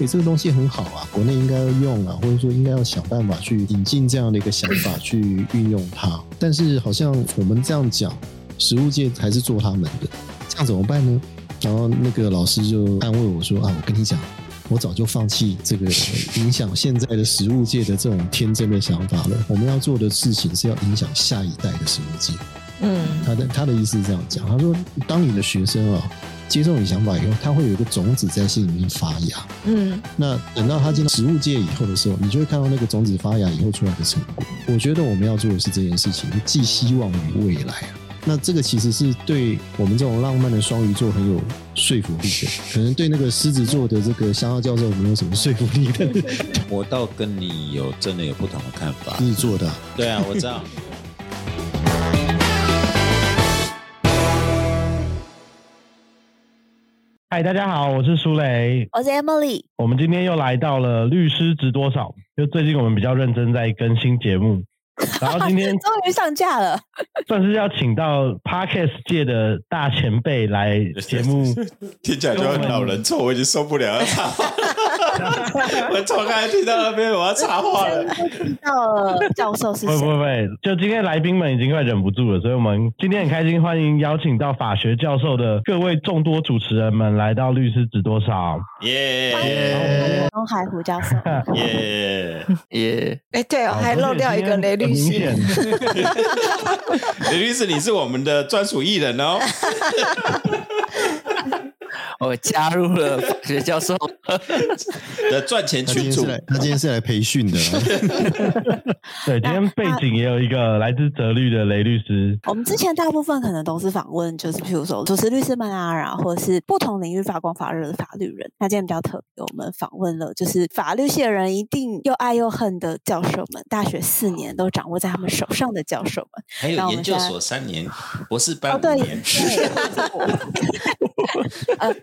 诶，这个东西很好啊，国内应该要用啊，或者说应该要想办法去引进这样的一个想法去运用它。但是好像我们这样讲，食物界还是做他们的，这样怎么办呢？然后那个老师就安慰我说啊，我跟你讲。我早就放弃这个影响现在的食物界的这种天真的想法了。我们要做的事情是要影响下一代的食物界。嗯，他的他的意思是这样讲。他说，当你的学生啊接受你想法以后，它会有一个种子在心里面发芽。嗯，那等到它进到植物界以后的时候，你就会看到那个种子发芽以后出来的成果。我觉得我们要做的是这件事情，寄希望于未来啊。那这个其实是对我们这种浪漫的双鱼座很有说服力的，可能对那个狮子座的这个香蕉教授没有什么说服力的。我倒跟你有真的有不同的看法。狮子座的，对啊，我知道。嗨，大家好，我是苏雷，我是 Emily，我们今天又来到了律师值多少？就最近我们比较认真在更新节目。然后今天终于上架了，算是要请到 Podcast 界的大前辈来节目，听起来就很老人臭，我已经受不了了。我从刚才听到那边，我要插话了。听到了，教授是谁？不不不，就今天来宾们已经快忍不住了，所以我们今天很开心，欢迎邀请到法学教授的各位众多主持人们来到律师值多少？耶！东海胡教授，耶耶！哎，对哦，还漏掉一个雷律师。雷律师，你是我们的专属艺人哦。我加入了学教授的 赚钱群组，他今天是来培训的。对，今天背景也有一个来自泽律的雷律师。我们之前大部分可能都是访问，就是譬如说主持律师们啊，然后或者是不同领域发光发热的法律人。那今天比较特别，我们访问了就是法律系的人一定又爱又恨的教授们，大学四年都掌握在他们手上的教授们，还有研究所三年，博士班五年。呃，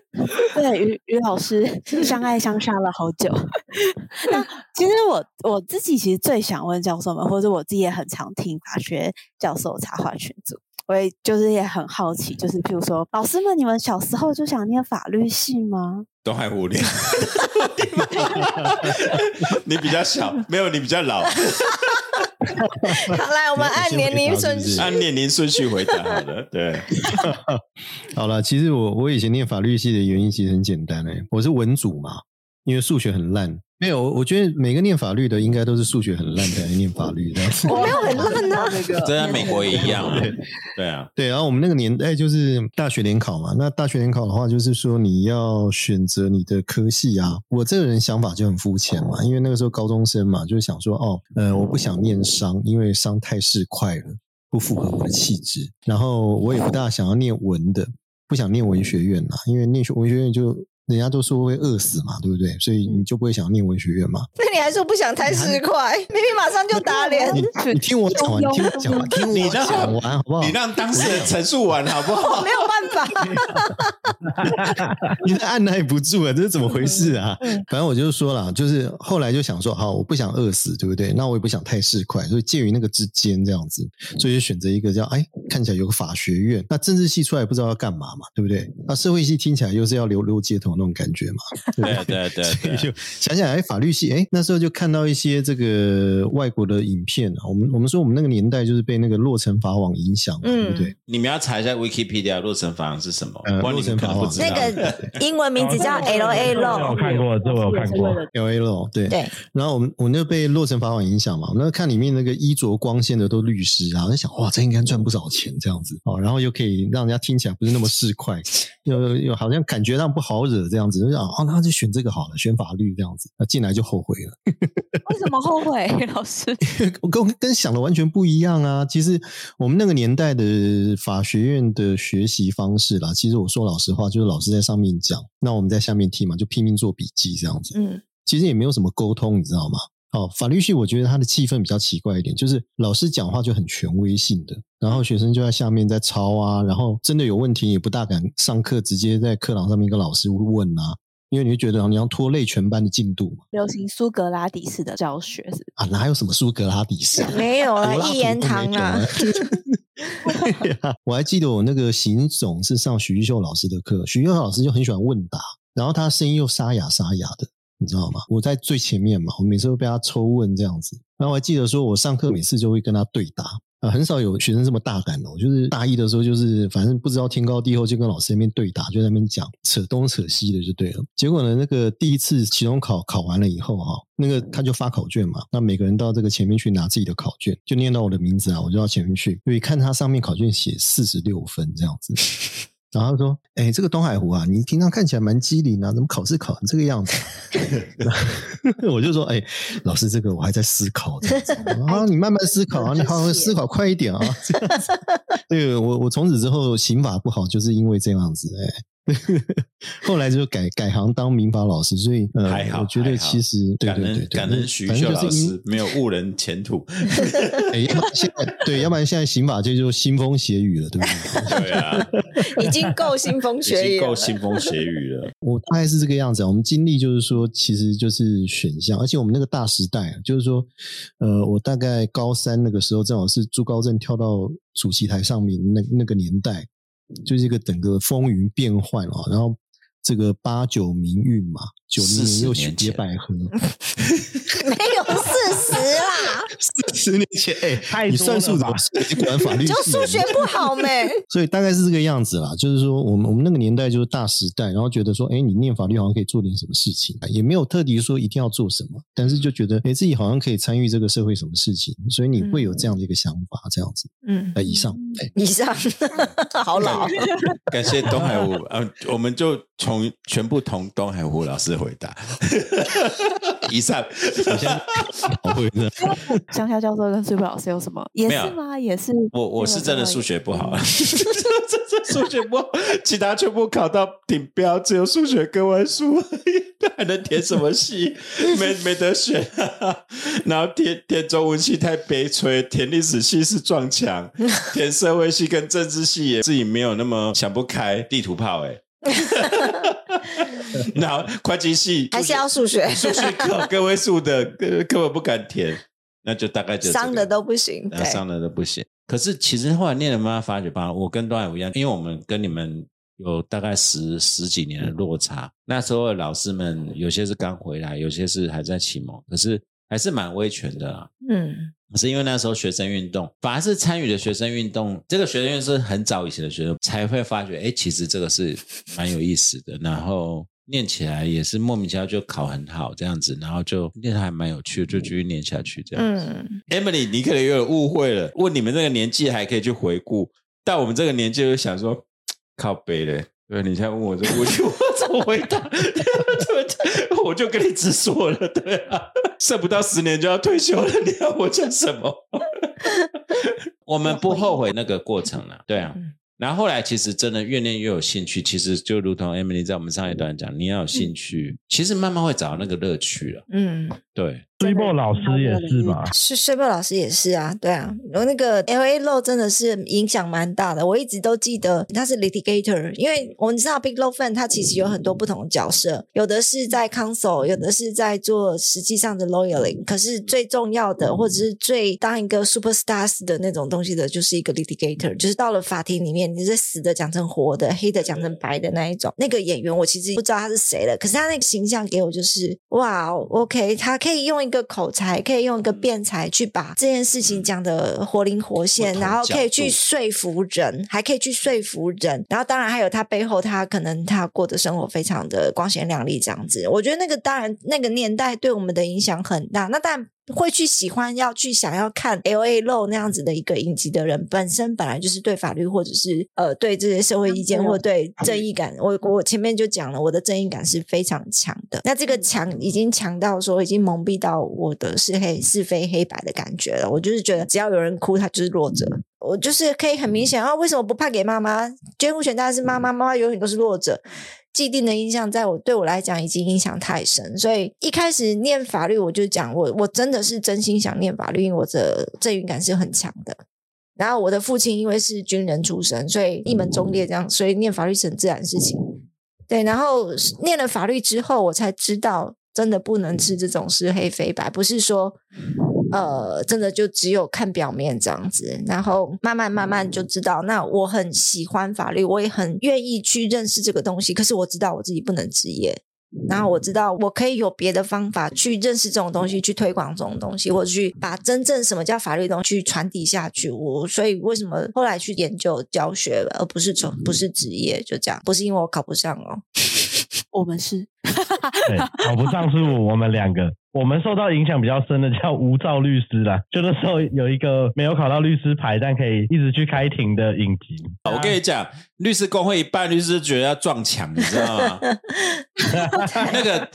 对，于于老师相爱相杀了好久。那其实我我自己其实最想问教授们，或者我自己也很常听法学教授插话群组，我也就是也很好奇，就是譬如说，老师们，你们小时候就想念法律系吗？都还无聊。你比较小，没有你比较老。好，来，我们按年龄顺序，按年龄顺序回答。好了，对。好了，其实我我以前念法律系的原因其实很简单诶，我是文组嘛，因为数学很烂。没有，我觉得每个念法律的应该都是数学很烂才念法律的。我 没有很烂啊，这在美国也一样。对啊，对。然后我们那个年代就是大学联考嘛，那大学联考的话，就是说你要选择你的科系啊。我这个人想法就很肤浅嘛，因为那个时候高中生嘛，就是想说哦，呃，我不想念商，因为商太市侩了，不符合我的气质。然后我也不大想要念文的，不想念文学院啦，因为念文学院就。人家都说会饿死嘛，对不对？所以你就不会想念文学院嘛？那你还说不想太市侩？明明马上就打脸。你听我讲完，听我讲完，听我讲完，好不好？你让当事人陈述完，好不好？没有办法。你按耐不住啊，这是怎么回事啊？反正我就说了，就是后来就想说，好，我不想饿死，对不对？那我也不想太市侩，所以介于那个之间这样子，所以就选择一个叫哎，看起来有个法学院。那政治系出来不知道要干嘛嘛，对不对？那社会系听起来又是要流流街头。那种感觉嘛，对对对，所以就想想哎，法律系哎，那时候就看到一些这个外国的影片啊。我们我们说我们那个年代就是被那个洛城法网影响，对不对？你们要查一下 Wikipedia，洛城法网是什么？洛城法网。那个英文名字叫 L A Law，我看过，这我有看过。L A Law，对。对。然后我们我那被洛城法网影响嘛，我那看里面那个衣着光鲜的都律师啊，我在想哇，这应该赚不少钱这样子。哦，然后又可以让人家听起来不是那么市侩，又又好像感觉上不好惹这样子，就想哦。那就选这个好了，选法律这样子，那进来就后悔了。为什么后悔，老师？我跟跟想的完全不一样啊！其实我们那个年代的法学院的学习方式啦，其实我说老实话，就是老师在上面讲，那我们在下面听嘛，就拼命做笔记这样子。嗯，其实也没有什么沟通，你知道吗？哦，法律系我觉得他的气氛比较奇怪一点，就是老师讲话就很权威性的，然后学生就在下面在抄啊，然后真的有问题也不大敢上课，直接在课堂上面跟老师问啊。因为你会觉得你要拖累全班的进度嘛？流行苏格拉底式的教学是啊，哪有什么苏格拉底式？没有 啊，一言堂啊。我还记得我那个邢总是上徐玉秀老师的课，徐玉秀老师就很喜欢问答，然后他声音又沙哑沙哑的，你知道吗？我在最前面嘛，我每次都被他抽问这样子。然后我还记得说，我上课每次就会跟他对答。啊，很少有学生这么大胆的。我就是大一的时候，就是反正不知道天高地厚，就跟老师那边对答，就在那边讲扯东扯西的就对了。结果呢，那个第一次期中考考完了以后哈，那个他就发考卷嘛，那每个人到这个前面去拿自己的考卷，就念到我的名字啊，我就到前面去，因为看他上面考卷写四十六分这样子。然后他说：“哎，这个东海湖啊，你平常看起来蛮机灵啊，怎么考试考成这个样子？” 我就说：“哎，老师，这个我还在思考着啊，你慢慢思考啊，你好好思考快一点啊。”这样子对，我我从此之后刑法不好，就是因为这样子哎。后来就改改行当民法老师，所以呃，我觉得其实对对对，感恩徐秀老师没有误人前途。哎，要不然现在对，要不然现在刑法界就腥风血雨了，对不对？对啊，已经够腥风血雨，够腥风血雨了。我大概是这个样子啊。我们经历就是说，其实就是选项，而且我们那个大时代，就是说，呃，我大概高三那个时候，正好是朱高正跳到主席台上面那那个年代。就是一个整个风云变幻啊，然后这个八九民运嘛，九零年又雪蝶百合，没有四十啦，四十年前哎，你算数怎么？你管法律就数学不好 没？所以大概是这个样子啦，就是说我们我们那个年代就是大时代，然后觉得说，哎，你念法律好像可以做点什么事情，也没有特地说一定要做什么，但是就觉得哎，自己好像可以参与这个社会什么事情，所以你会有这样的一个想法，这样子，嗯，以上，哎以上，好老。感谢东海湖，呃，我们就从全部同东海湖老师回答。以上，我先跑回去。江夏教授跟数学老师有什么？也是吗？也是。我我是真的数学不好，这这 数学不好，其他全部考到顶标，只有数学跟完数，还能填什么系？没没得选。然后填填中文系太悲催，填历史系是撞墙，填社会系跟政治系也自己没有那么想不开，地图炮哎。那会计系 还是要数学，数学考个位数的根根本不敢填，那就大概就伤的都不行，伤的都不行。可是其实后来念了，慢慢发觉吧，我跟段海武一样，因为我们跟你们有大概十十几年的落差。那时候老师们有些是刚回来，有些是还在启蒙，可是还是蛮威权的。嗯。是因为那时候学生运动，反而是参与的学生运动，这个学生运动是很早以前的学生才会发觉，哎，其实这个是蛮有意思的，然后念起来也是莫名其妙就考很好这样子，然后就念还蛮有趣的，就继续念下去这样子。Emily，你可能有点误会了，问你们这个年纪还可以去回顾，但我们这个年纪就想说 靠背嘞。对，你现在问我这个问题，我怎么回答？我就跟你直说了，对啊，剩不到十年就要退休了，你要我讲什么？我们不后悔那个过程了，对啊。然后后来其实真的越练越有兴趣，其实就如同 Emily 在我们上一段讲，你要有兴趣，其实慢慢会找到那个乐趣了。嗯，对。追波老师也是吧？是追波老师也是啊，对啊。然后那个 L A Low 真的是影响蛮大的，我一直都记得他是 litigator，因为我们知道 Big Low Fan 他其实有很多不同的角色，有的是在 counsel，有的是在做实际上的 lawyering。可是最重要的，或者是最当一个 superstars 的那种东西的，就是一个 litigator，就是到了法庭里面，你是死的讲成活的，黑的讲成白的那一种。那个演员我其实不知道他是谁了，可是他那个形象给我就是哇，OK，他可以用。一个口才可以用一个辩才去把这件事情讲的活灵活现，然后可以去说服人，还可以去说服人。然后当然还有他背后，他可能他过的生活非常的光鲜亮丽这样子。我觉得那个当然那个年代对我们的影响很大。那但。会去喜欢要去想要看 L A Low 那样子的一个影集的人，本身本来就是对法律或者是呃对这些社会意见或对正义感，我我前面就讲了，我的正义感是非常强的。那这个强已经强到说已经蒙蔽到我的是黑是非黑白的感觉了。我就是觉得只要有人哭，他就是弱者。我就是可以很明显啊，为什么不判给妈妈？监护权当然是妈妈，妈妈永远都是弱者。既定的印象，在我对我来讲已经影响太深，所以一开始念法律，我就讲我我真的是真心想念法律，因为我的正义感是很强的。然后我的父亲因为是军人出身，所以一门忠烈，这样，所以念法律是很自然的事情。对，然后念了法律之后，我才知道，真的不能吃这种是黑非白，不是说。呃，真的就只有看表面这样子，然后慢慢慢慢就知道。那我很喜欢法律，我也很愿意去认识这个东西。可是我知道我自己不能职业，然后我知道我可以有别的方法去认识这种东西，去推广这种东西，或者去把真正什么叫法律的东西去传递下去。我所以为什么后来去研究教学，而不是从不是职业，就这样，不是因为我考不上哦。我们是对，考不上是我们两个。我们受到影响比较深的叫无照律师啦，就那时候有一个没有考到律师牌，但可以一直去开庭的影集。我跟你讲，律师工会一半律师觉得要撞墙，你知道吗？那个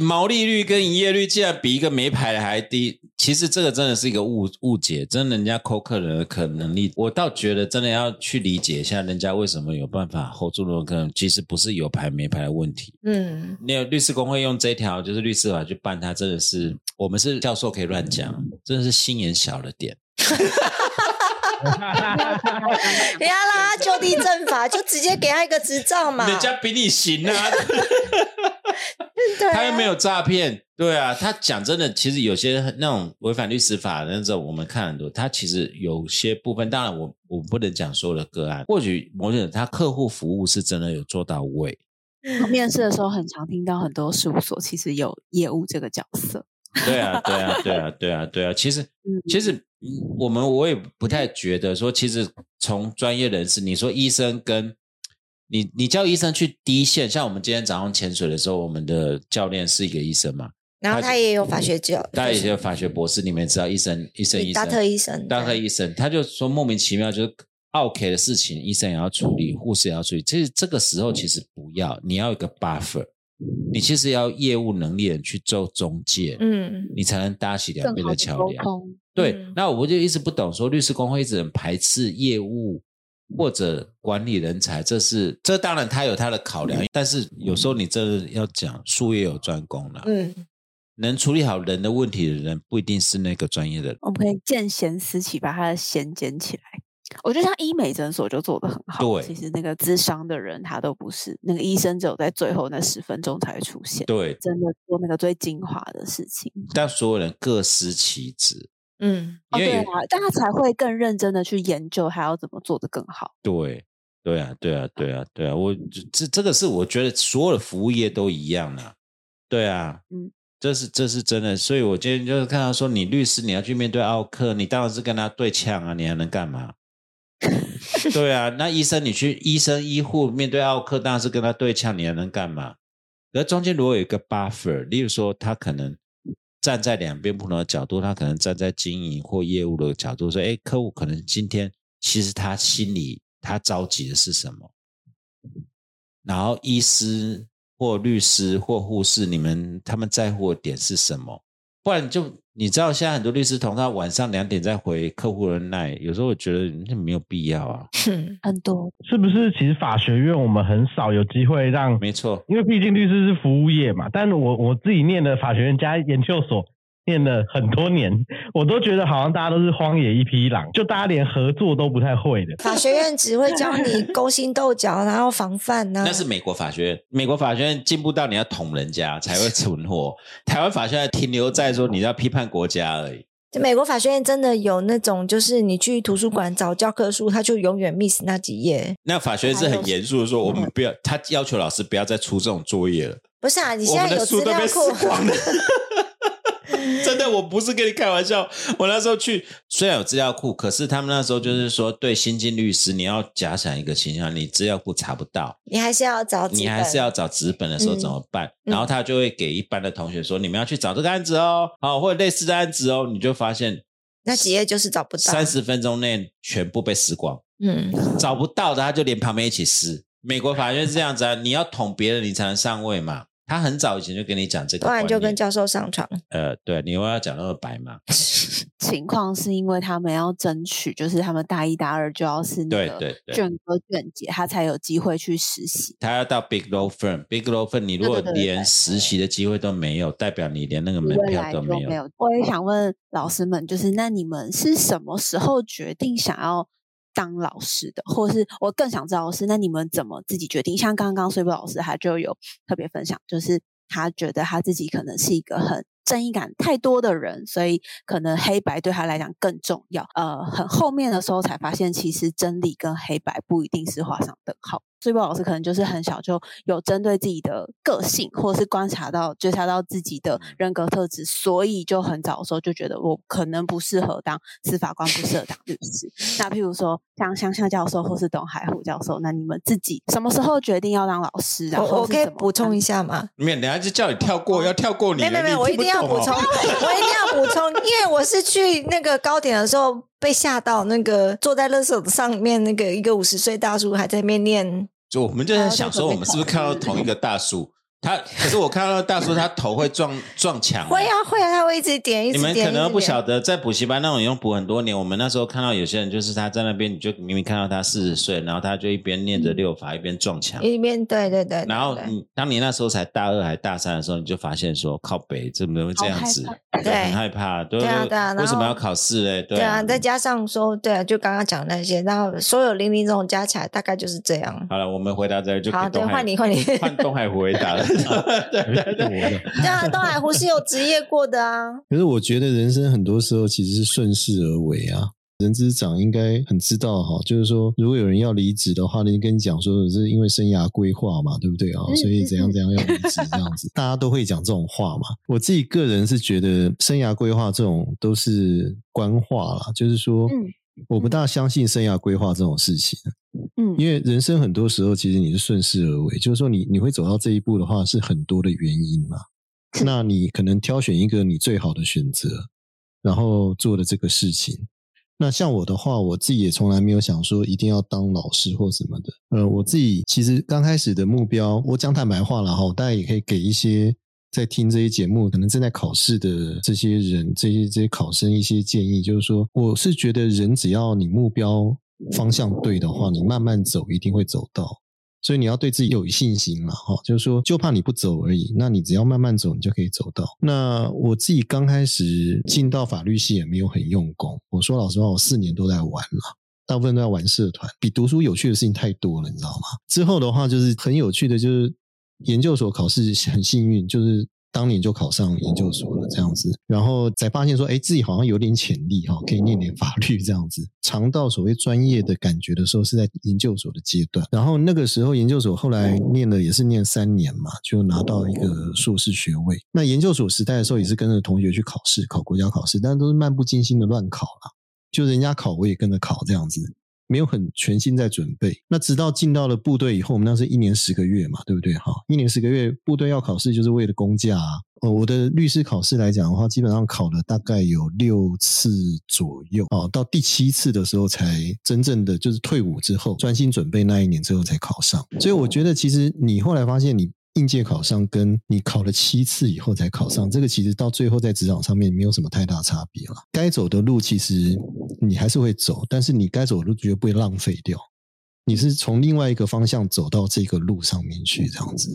毛利率跟营业率竟然比一个没牌的还低，其实这个真的是一个误误解，真的人家扣客人的可能力，我倒觉得真的要去理解一下人家为什么有办法 hold 住那种客人，其实不是有牌没牌的问题。嗯，那律师工会用这条就是律师法去办，他真的是 我们是教授可以乱讲，真的是心眼小了点。你要让他就地正法，就直接给他一个执照嘛。人家比你行啊，对啊他又没有诈骗，对啊，他讲真的，其实有些那种违反律师法的那种，我们看很多，他其实有些部分，当然我我不能讲所有的个案，或许某种他客户服务是真的有做到位，面试的时候很常听到很多事务所其实有业务这个角色。对啊，对啊，对啊，对啊，对啊。其实，嗯其实嗯我们我也不太觉得说，其实从专业人士，你说医生跟你，你叫医生去第一线，像我们今天早上潜水的时候，我们的教练是一个医生嘛，然后他也有法学教，他也有法学博士，你们也知道，医生，医生，医生大生，特医生，大特医生，他就说莫名其妙就是 OK 的事情，医生也要处理，护士也要处理。其实这个时候其实不要，你要有一个 buffer，你其实要业务能力的人去做中介，嗯，你才能搭起两边的的桥梁。对，嗯那我就一直不懂，说律师工会一直很排斥业务或者管理人才，这是这当然他有他的考量，但是有时候你真的要讲术业有专攻啦，嗯，能处理好人的问题的人不一定是那个专业的人。我们可以见贤思齐，把他的弦捡起来。我觉得像医美诊所就做的很好，对其实那个咨商的人他都不是，那个医生只有在最后那十分钟才会出现，对，真的做那个最精华的事情。但所有人各司其职，嗯，对啊，但他才会更认真的去研究还要怎么做得更好。对，对啊，对啊，对啊，对啊，我这这个是我觉得所有的服务业都一样啦。对啊，嗯，这是这是真的，所以我今天就是看到说，你律师你要去面对奥克，你当然是跟他对呛啊，你还能干嘛？对啊，那医生你去医生医护面对奥克，当然是跟他对呛，你还能干嘛？而中间如果有一个 buffer，例如说他可能站在两边不同的角度，他可能站在经营或业务的角度说，哎，客户可能今天其实他心里他着急的是什么？然后医师或律师或护士，你们他们在乎的点是什么？不然就你知道，现在很多律师同他晚上两点再回客户的奈，有时候我觉得那没有必要啊。哼 很多是不是？其实法学院我们很少有机会让，没错，因为毕竟律师是服务业嘛。但我我自己念的法学院加研究所，念了很多年，我都觉得好像大家都是荒野一匹狼，就大家连合作都不太会的。法学院只会教你勾心斗角，然后防范呢、那是美国法学院，美国法学院进步到你要捅人家才会存活，台湾法学院停留在说你要批判国家而已。就美国法学院真的有那种，就是你去图书馆找教科书，他就永远 miss 那几页。那法学院是很严肃的说，我们不要，他要求老师不要再出这种作业了。不是啊，你现在有书都被资料库撕，光了。真的，我不是跟你开玩笑。我那时候去，虽然有资料库，可是他们那时候就是说，对新进律师，你要假想一个形象，你资料库查不到，你还是要找，你还是要找纸本的时候嗯怎么办？嗯然后他就会给一般的同学说，你们要去找这个案子哦，好，或者类似的案子哦，你就发现那几页就是找不到。三十分钟内全部被撕光，嗯，找不到的他就连旁边一起撕。美国法院是这样子啊，你要捅别人，你才能上位嘛。他很早以前就跟你讲这个不，然就跟教授上床。呃，对，你又要讲那么白嘛？情况是因为他们要争取，就是他们大一大二就要是那个对对对卷哥卷姐，他才有机会去实习。他要到 big law firm，big law firm，你如果连实习的机会都没有，代表你连那个门票都没有。没有。我也想问老师们，就是那你们是什么时候决定想要当老师的，或是我更想知道是，那你们怎么自己决定？像刚刚睡波老师他就有特别分享，就是他觉得他自己可能是一个很正义感太多的人，所以可能黑白对他来讲更重要。呃，很后面的时候才发现，其实真理跟黑白不一定是画上等号。所以波老师可能就是很小就有针对自己的个性，或者是观察到、觉察到自己的人格特质，所以就很早的时候就觉得我可能不适合当司法官，不适合当律师。那譬如说像香香教授或是董海虎教授，那你们自己什么时候决定要当老师？然后我我可以补充一下吗？没有，等下就叫你跳过，要跳过你了。没有没有，我一定要补充，我一定要补充，因为我是去那个高点的时候被吓到，那个坐在垃圾上面那个一个五十岁大叔还在那边念，就我们就在想说，我们是不是看到同一个大树？他可是我看到大叔，他头会撞 撞墙。会啊会啊，他会一直点一你直点，们可能不晓得，在补习班那种已经补很多年。我们那时候看到有些人，就是他在那边，你就明明看到他四十岁，然后他就一边念着六法，一边撞墙。一边对对对，对然后对你当你那时候才大二还大三的时候，你就发现说，靠北怎么会这样子？对很害怕。对对啊对啊然后为什么要考试嘞？对对啊，再加上说对啊，就刚刚讲那些，然后所有零零总总加起来大概就是这样。好了，我们回答这个就给好，对，换你换你，换东海回答了。对 对对，我。对啊，东海湖是有职业过的啊。可是我觉得人生很多时候其实是顺势而为啊。人资长应该很知道哈，就是说，如果有人要离职的话，那就跟你讲说，是因为生涯规划嘛，对不对啊？所以怎样怎样要离职这样子，大家都会讲这种话嘛。我自己个人是觉得生涯规划这种都是官话啦，就是说，我不大相信生涯规划这种事情。嗯因为人生很多时候其实你是顺势而为，就是说你你会走到这一步的话，是很多的原因嘛。那你可能挑选一个你最好的选择，然后做的这个事情。那像我的话，我自己也从来没有想说一定要当老师或什么的。呃，我自己其实刚开始的目标，我讲坦白话了哈，大家也可以给一些在听这些节目，可能正在考试的这些人，这些这些考生一些建议，就是说，我是觉得人只要你目标方向对的话，你慢慢走一定会走到。所以你要对自己有信心嘛，哈，就是说，就怕你不走而已。那你只要慢慢走，你就可以走到。那我自己刚开始进到法律系也没有很用功。我说老实话，我四年都在玩了，大部分都在玩社团，比读书有趣的事情太多了，你知道吗？之后的话，就是很有趣的，就是研究所考试很幸运，就是当年就考上研究所了，这样子，然后才发现说，哎，自己好像有点潜力哈，可以念点法律这样子。尝到所谓专业的感觉的时候，是在研究所的阶段。然后那个时候研究所后来念了也是念三年嘛，就拿到一个硕士学位。那研究所时代的时候，也是跟着同学去考试，考国家考试，但都是漫不经心的乱考啦。就人家考，我也跟着考这样子。没有很全心在准备。那直到进到了部队以后，我们那是一年十个月嘛，对不对？哈，一年十个月，部队要考试就是为了公假啊。呃，我的律师考试来讲的话，基本上考了大概有六次左右哦，到第七次的时候才真正的就是退伍之后专心准备那一年之后才考上。所以我觉得，其实你后来发现你。应届考上跟你考了七次以后才考上，这个其实到最后在职场上面没有什么太大差别了。该走的路其实你还是会走，但是你该走的路绝对不会浪费掉。你是从另外一个方向走到这个路上面去，这样子。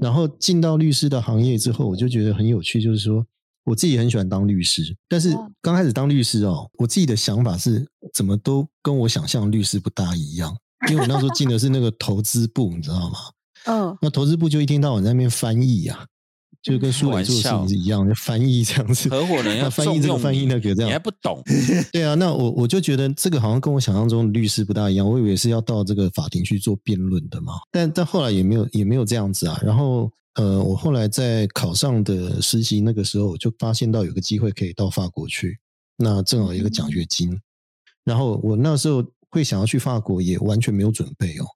然后进到律师的行业之后，我就觉得很有趣，就是说我自己很喜欢当律师，但是刚开始当律师哦，我自己的想法是怎么都跟我想象律师不大一样，因为我那时候进的是那个投资部，你知道吗？嗯，那投资部就一天到晚在那边翻译啊，就跟书磊做的事情是一样，就翻译这样子。合伙人要那 翻译这个翻译那个这样，你还不懂？对啊，那我我就觉得这个好像跟我想象中的律师不大一样，我以为是要到这个法庭去做辩论的嘛，但但后来也没有也没有这样子啊。然后呃，我后来在考上的实习那个时候，我就发现到有个机会可以到法国去，那正好有一个奖学金，然后我那时候会想要去法国，也完全没有准备哦。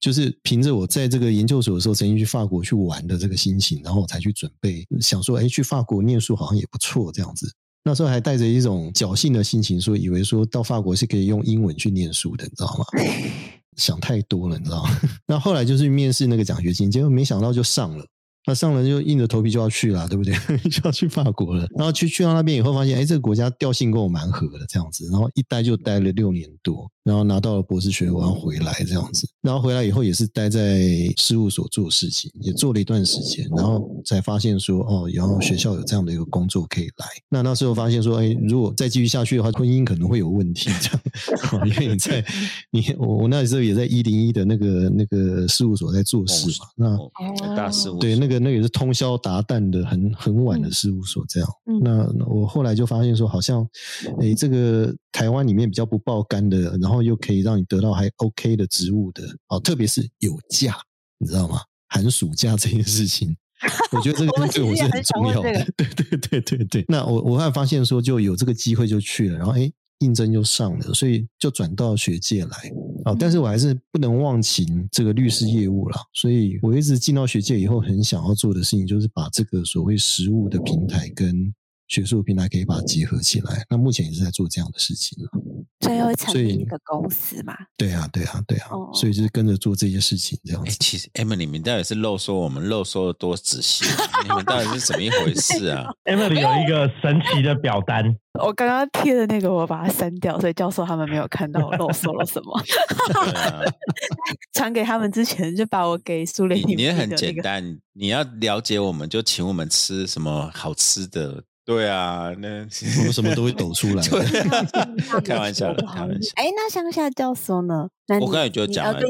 就是凭着我在这个研究所的时候曾经去法国去玩的这个心情，然后我才去准备，想说，哎，去法国念书好像也不错这样子。那时候还带着一种侥幸的心情，说以为说到法国是可以用英文去念书的，你知道吗？想太多了，你知道吗？那后来就是面试那个奖学金，结果没想到就上了。那上了就硬着头皮就要去了，对不对？就要去法国了。然后去去到那边以后，发现哎，这个国家调性跟我蛮合的，这样子。然后一待就待了六年多，然后拿到了博士学位，回来这样子。然后回来以后也是待在事务所做事情，也做了一段时间，然后才发现说哦，然后学校有这样的一个工作可以来。那那时候发现说，哎，如果再继续下去的话，婚姻可能会有问题，这样，因为你在你我我那时候也在一零一的那个那个事务所在做事嘛，那。哦大事务对，那个那也是通宵达旦的，很很晚的事务所这样。嗯那我后来就发现说，好像，诶，这个台湾里面比较不爆肝的，然后又可以让你得到还 OK 的职务的，哦，特别是有假，你知道吗？寒暑假这件事情，我觉得这个 东西对我是很重要的。对对对对对。那我我还发现说，就有这个机会就去了，然后哎，应征就上了，所以就转到学界来。啊，但是我还是不能忘情这个律师业务啦，所以我一直进到学界以后，很想要做的事情就是把这个所谓实务的平台跟学术平台可以把它结合起来。那目前也是在做这样的事情了。最后成立一个公司嘛，对啊，对啊，对啊，哦所以就是跟着做这些事情这样。其实 Emma，你们到底是漏说我们漏说的多仔细、啊？你们到底是怎么一回事啊？Emily 有一个神奇的表单，我刚刚贴的那个我把它删掉，所以教授他们没有看到我漏说了什么。对啊，传给他们之前就把我给苏联你你也很简单，你要了解我们，就请我们吃什么好吃的。对啊，那 我们什么都会抖出来。对啊 开玩笑的，开玩笑。哎，那乡下教唆呢？那我刚才就你讲了哦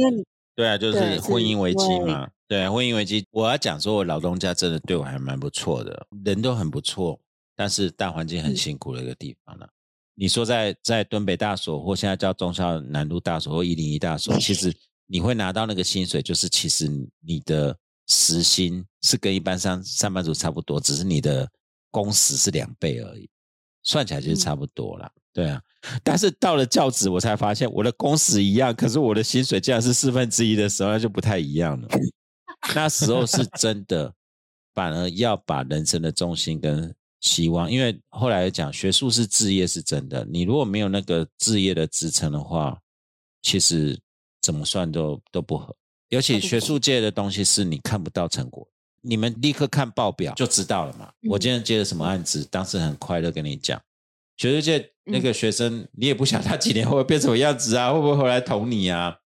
对啊，就是婚姻危机嘛。对啊，婚姻危机，我要讲说，我老东家真的对我还蛮不错的，人都很不错，但是大环境很嗯辛苦的一个地方了。你说在在敦北大所，或现在叫中校南路大所或一零一大所，其实你会拿到那个薪水，就是其实你的时薪是跟一般上上班族差不多，只是你的工时是两倍而已，算起来就是差不多啦。对啊，但是到了教职，我才发现我的工时一样，可是我的薪水竟然是四分之一的时候，那就不太一样了。那时候是真的，反而要把人生的重心跟希望，因为后来讲学术是置业是真的，你如果没有那个置业的支撑的话，其实怎么算都都不合。尤其学术界的东西是你看不到成果，你们立刻看报表就知道了嘛。我今天接了什么案子，当时很快乐跟你讲。学术界那个学生，你也不晓得他几年后会变什么样子啊，会不会回来捅你啊？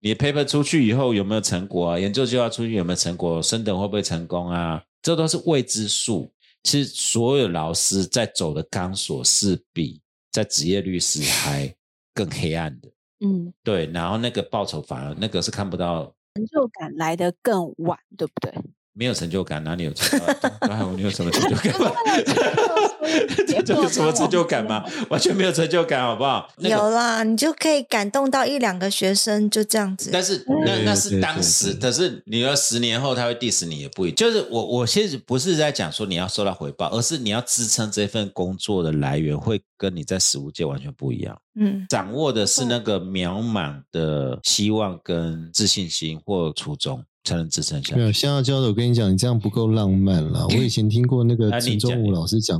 你 paper 出去以后有没有成果啊？研究计划出去有没有成果？升等会不会成功啊？这都是未知数。其实所有老师在走的钢索是比在职业律师还更黑暗的。嗯，对，然后那个报酬反而那个是看不到，成就感来得更晚，对不对？没有成就感，哪里有成就感？哎，你有什么成就感吗？这有什么成就感吗？完全没有成就感，好不好？那个有啦，你就可以感动到一两个学生，就这样子。但是那那是当时，可是你要十年后他会 diss 你也不一定。就是我我其实不是在讲说你要收到回报，而是你要支撑这份工作的来源会跟你在实物界完全不一样。嗯，掌握的是那个渺茫的希望跟自信心或初衷，才能支撑下没有，去。现在教的，我跟你讲，你这样不够浪漫了。我以前听过那个陈忠武老师讲，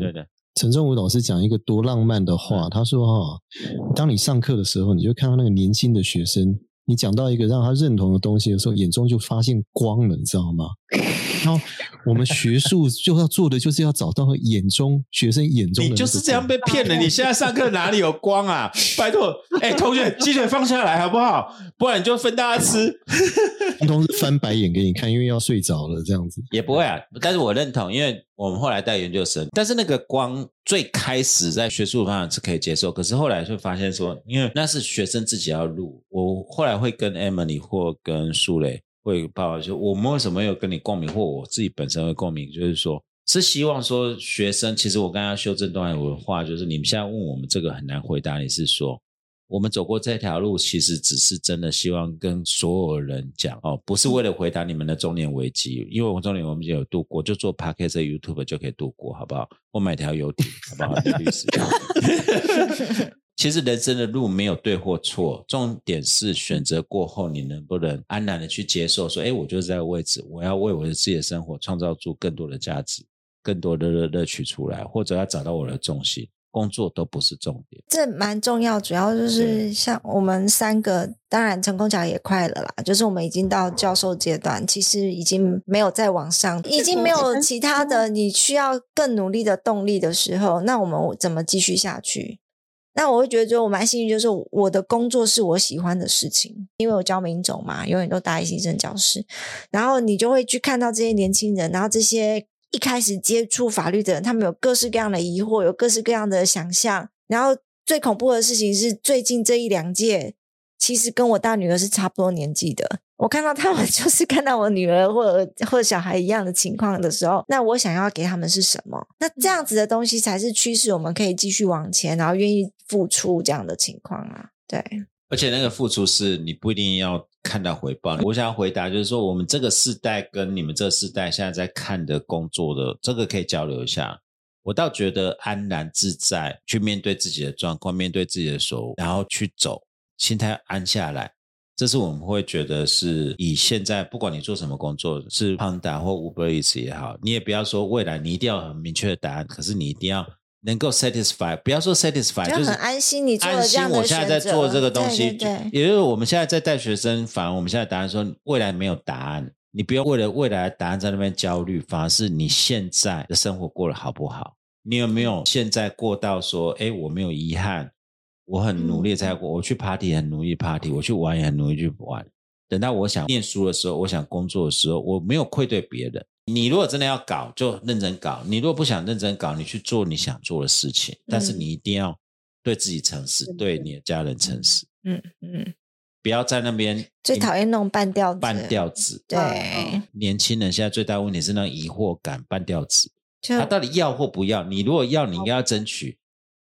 陈忠武老师讲一个多浪漫的话，他说哈，当你上课的时候，你就看到那个年轻的学生，你讲到一个让他认同的东西的时候，眼中就发现光了，你知道吗？然后我们学术就要做的就是要找到眼中学生眼中的你就是这样被骗了。你现在上课哪里有光啊？拜托，哎，同学，鸡腿放下来好不好？不然你就分大家吃。通通是翻白眼给你看，因为要睡着了这样子。也不会啊，但是我认同，因为我们后来带研究生，但是那个光最开始在学术方面是可以接受，可是后来就发现说，因为那是学生自己要录，我后来会跟 Emily 或跟苏磊会报告，就我们为什么有跟你共鸣，或我自己本身会共鸣，就是说。是希望说学生，其实我刚刚修正段我的话，就是你们现在问我们这个很难回答，你是说我们走过这条路，其实只是真的希望跟所有人讲哦，不是为了回答你们的中年危机，因为我们中年我们也有度过，就做 podcast、YouTube 就可以度过，好不好？我买条游艇，好不好？律师。其实人生的路没有对或错，重点是选择过后，你能不能安然的去接受，说，哎，我就是在这个位置，我要为我的自己的生活创造出更多的价值，更多的乐乐趣出来，或者要找到我的重心。工作都不是重点。这蛮重要，主要就是像我们三个，当然成功奖也快了啦，就是我们已经到教授阶段，其实已经没有再往上，已经没有其他的你需要更努力的动力的时候，那我们怎么继续下去？那我会觉得，就我蛮幸运，就是我的工作是我喜欢的事情，因为我教民种嘛，永远都大一新生教室，然后你就会去看到这些年轻人，然后这些一开始接触法律的人，他们有各式各样的疑惑，有各式各样的想象，然后最恐怖的事情是，最近这一两届其实跟我大女儿是差不多年纪的。我看到他们 就是看到我女儿或者或者小孩一样的情况的时候，那我想要给他们是什么？那这样子的东西才是驱使我们可以继续往前，然后愿意付出这样的情况啊。对，而且那个付出是你不一定要看到回报。我想要回答就是说，我们这个世代跟你们这个世代现在在看的工作的这个可以交流一下。我倒觉得安然自在去面对自己的状况，面对自己的手，然后去走，心态安下来。这是我们会觉得是以现在不管你做什么工作，是胖达或 Uber Eats 也好，你也不要说未来你一定要很明确的答案，可是你一定要能够 satisfy，不要说 satisfy，就是很安心。你做安心，我现在在做这个东西，对，也就是我们现在在带学生，反而我们现在答案说未来没有答案，你不要为了未来的答案在那边焦虑，反而是你现在的生活过得好不好？你有没有现在过到说，哎，我没有遗憾？我很努力在过，我去 party 很努力 party，我去玩也很努力去玩。等到我想念书的时候，我想工作的时候，我没有愧对别人。你如果真的要搞，就认真搞；你如果不想认真搞，你去做你想做的事情。但是你一定要对自己诚实，对你的家人诚实。嗯嗯，不要在那边最讨厌那种半吊子。半吊子，对。年轻人现在最大问题是那疑惑感，半吊子。他到底要或不要？你如果要，你应该要争取。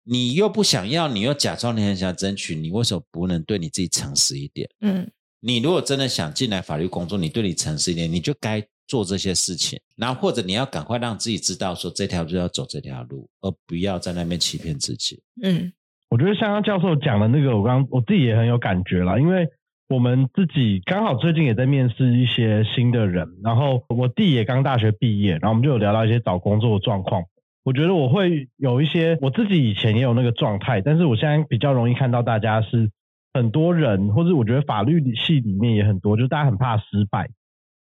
你又不想要，你又假装你很想争取，你为什么不能对你自己诚实一点？嗯，你如果真的想进来法律工作，你对你诚实一点，你就该做这些事情。然后或者你要赶快让自己知道，说这条路要走这条路，而不要在那边欺骗自己。嗯，我觉得像刚教授讲的那个，我刚我自己也很有感觉啦，因为我们自己刚好最近也在面试一些新的人，然后我弟也刚大学毕业，然后我们就有聊到一些找工作的状况。我觉得我会有一些，我自己以前也有那个状态，但是我现在比较容易看到大家是很多人，或者我觉得法律系里面也很多，就是大家很怕失败，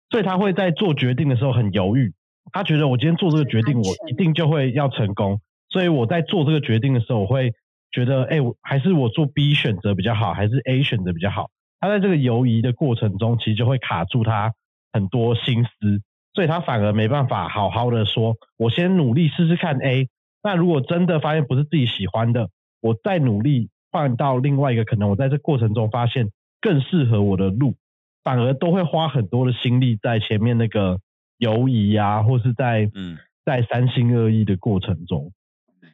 所以他会在做决定的时候很犹豫。他觉得我今天做这个决定，我一定就会要成功，所以我在做这个决定的时候，我会觉得，哎，还是我做 B 选择比较好，还是 A 选择比较好？他在这个犹疑的过程中，其实就会卡住他很多心思。所以他反而没办法好好的说，我先努力试试看 A。那如果真的发现不是自己喜欢的，我再努力换到另外一个可能，我在这过程中发现更适合我的路，反而都会花很多的心力在前面那个犹疑啊，或是在嗯在三心二意的过程中。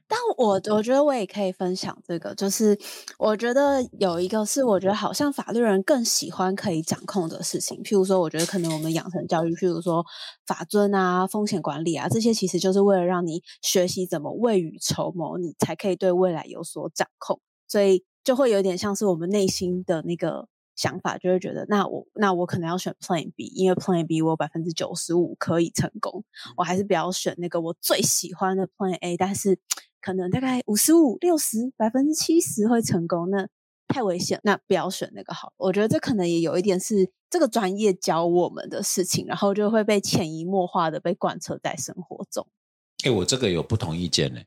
但我我觉得我也可以分享这个，就是我觉得有一个是我觉得好像法律人更喜欢可以掌控的事情，譬如说，我觉得可能我们养成教育，譬如说法尊啊、风险管理啊这些，其实就是为了让你学习怎么未雨绸缪，你才可以对未来有所掌控，所以就会有点像是我们内心的那个想法，就会觉得那我那我可能要选 Plan B，因为 Plan B 我百分之九十五可以成功，我还是不要选那个我最喜欢的 Plan A，但是。可能大概五十五、六十、百分之七十会成功，那太危险，那不要选那个好。我觉得这可能也有一点是这个专业教我们的事情，然后就会被潜移默化的被贯彻在生活中。哎，我这个有不同意见呢。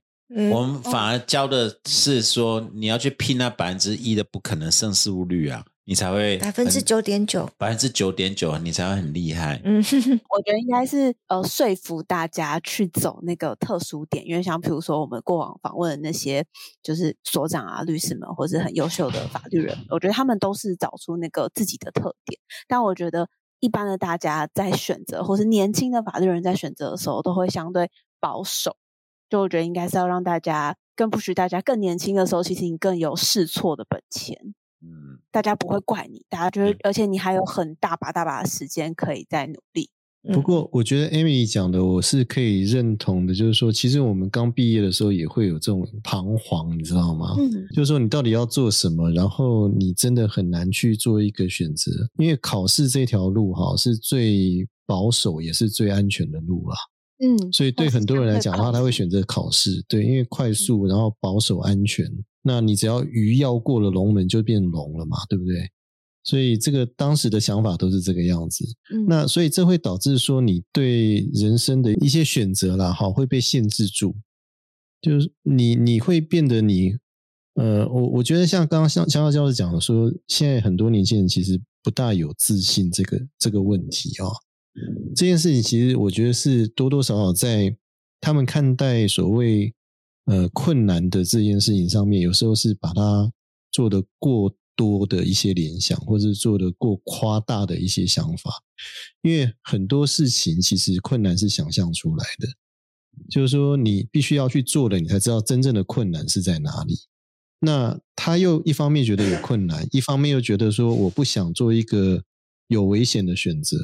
我们反而教的是说，你要去拼那百分之一的不可能胜诉率啊。你才会百分之九点九，百分之九点九，你才会很厉害。嗯，我觉得应该是呃说服大家去走那个特殊点，因为像比如说我们过往访问的那些就是所长啊、律师们，或是很优秀的法律人，我觉得他们都是找出那个自己的特点。但我觉得一般的大家在选择，或是年轻的法律人在选择的时候，都会相对保守。就我觉得应该是要让大家更不许大家更年轻的时候，其实你更有试错的本钱。嗯，大家不会怪你，大家觉得，而且你还有很大把大把的时间可以再努力。不过，我觉得 Amy 讲的我是可以认同的，就是说，其实我们刚毕业的时候也会有这种彷徨，你知道吗？嗯，就是说你到底要做什么，然后你真的很难去做一个选择，因为考试这条路哈是最保守也是最安全的路啦。嗯，所以对很多人来讲的话，他会选择考试，对，因为快速，然后保守安全。那你只要鱼要过了龙门，就变龙了嘛，对不对？所以这个当时的想法都是这个样子。那所以这会导致说，你对人生的一些选择啦，哈，会被限制住。就是你你会变得你，呃，我我觉得像刚刚香香教授讲的说，现在很多年轻人其实不大有自信这个这个问题啊。这件事情其实我觉得是多多少少在他们看待所谓。呃，困难的这件事情上面，有时候是把它做的过多的一些联想，或者做的过夸大的一些想法。因为很多事情其实困难是想象出来的，就是说你必须要去做了，你才知道真正的困难是在哪里。那他又一方面觉得有困难，一方面又觉得说我不想做一个有危险的选择，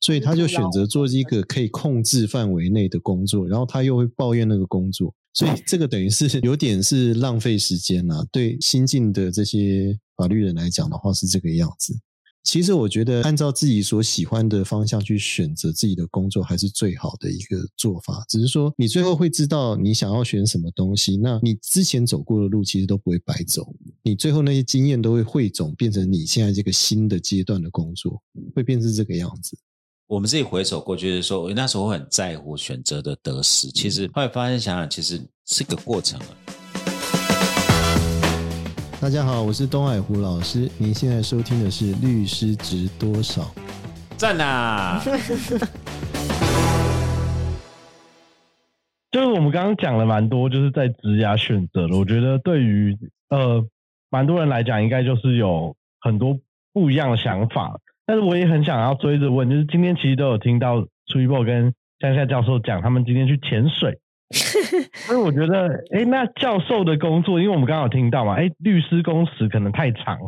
所以他就选择做一个可以控制范围内的工作，然后他又会抱怨那个工作，所以这个等于是有点是浪费时间啦。对新进的这些法律人来讲的话，是这个样子。其实我觉得，按照自己所喜欢的方向去选择自己的工作，还是最好的一个做法。只是说，你最后会知道你想要选什么东西，那你之前走过的路其实都不会白走，你最后那些经验都会汇总，变成你现在这个新的阶段的工作，会变成这个样子。我们自己回首过去的时候，那时候我很在乎选择的得失，其实后来发现想想，其实是个过程了。大家好，我是东海湖老师。您现在收听的是《律师值多少》？赞呐！就是我们刚刚讲了蛮多，就是在职涯选择了。我觉得对于呃蛮多人来讲，应该就是有很多不一样的想法。但是我也很想要追着问，就是今天其实都有听到崔博跟江夏教授讲，他们今天去潜水。所以我觉得，哎，那教授的工作，因为我们刚好听到嘛，哎，律师工时可能太长，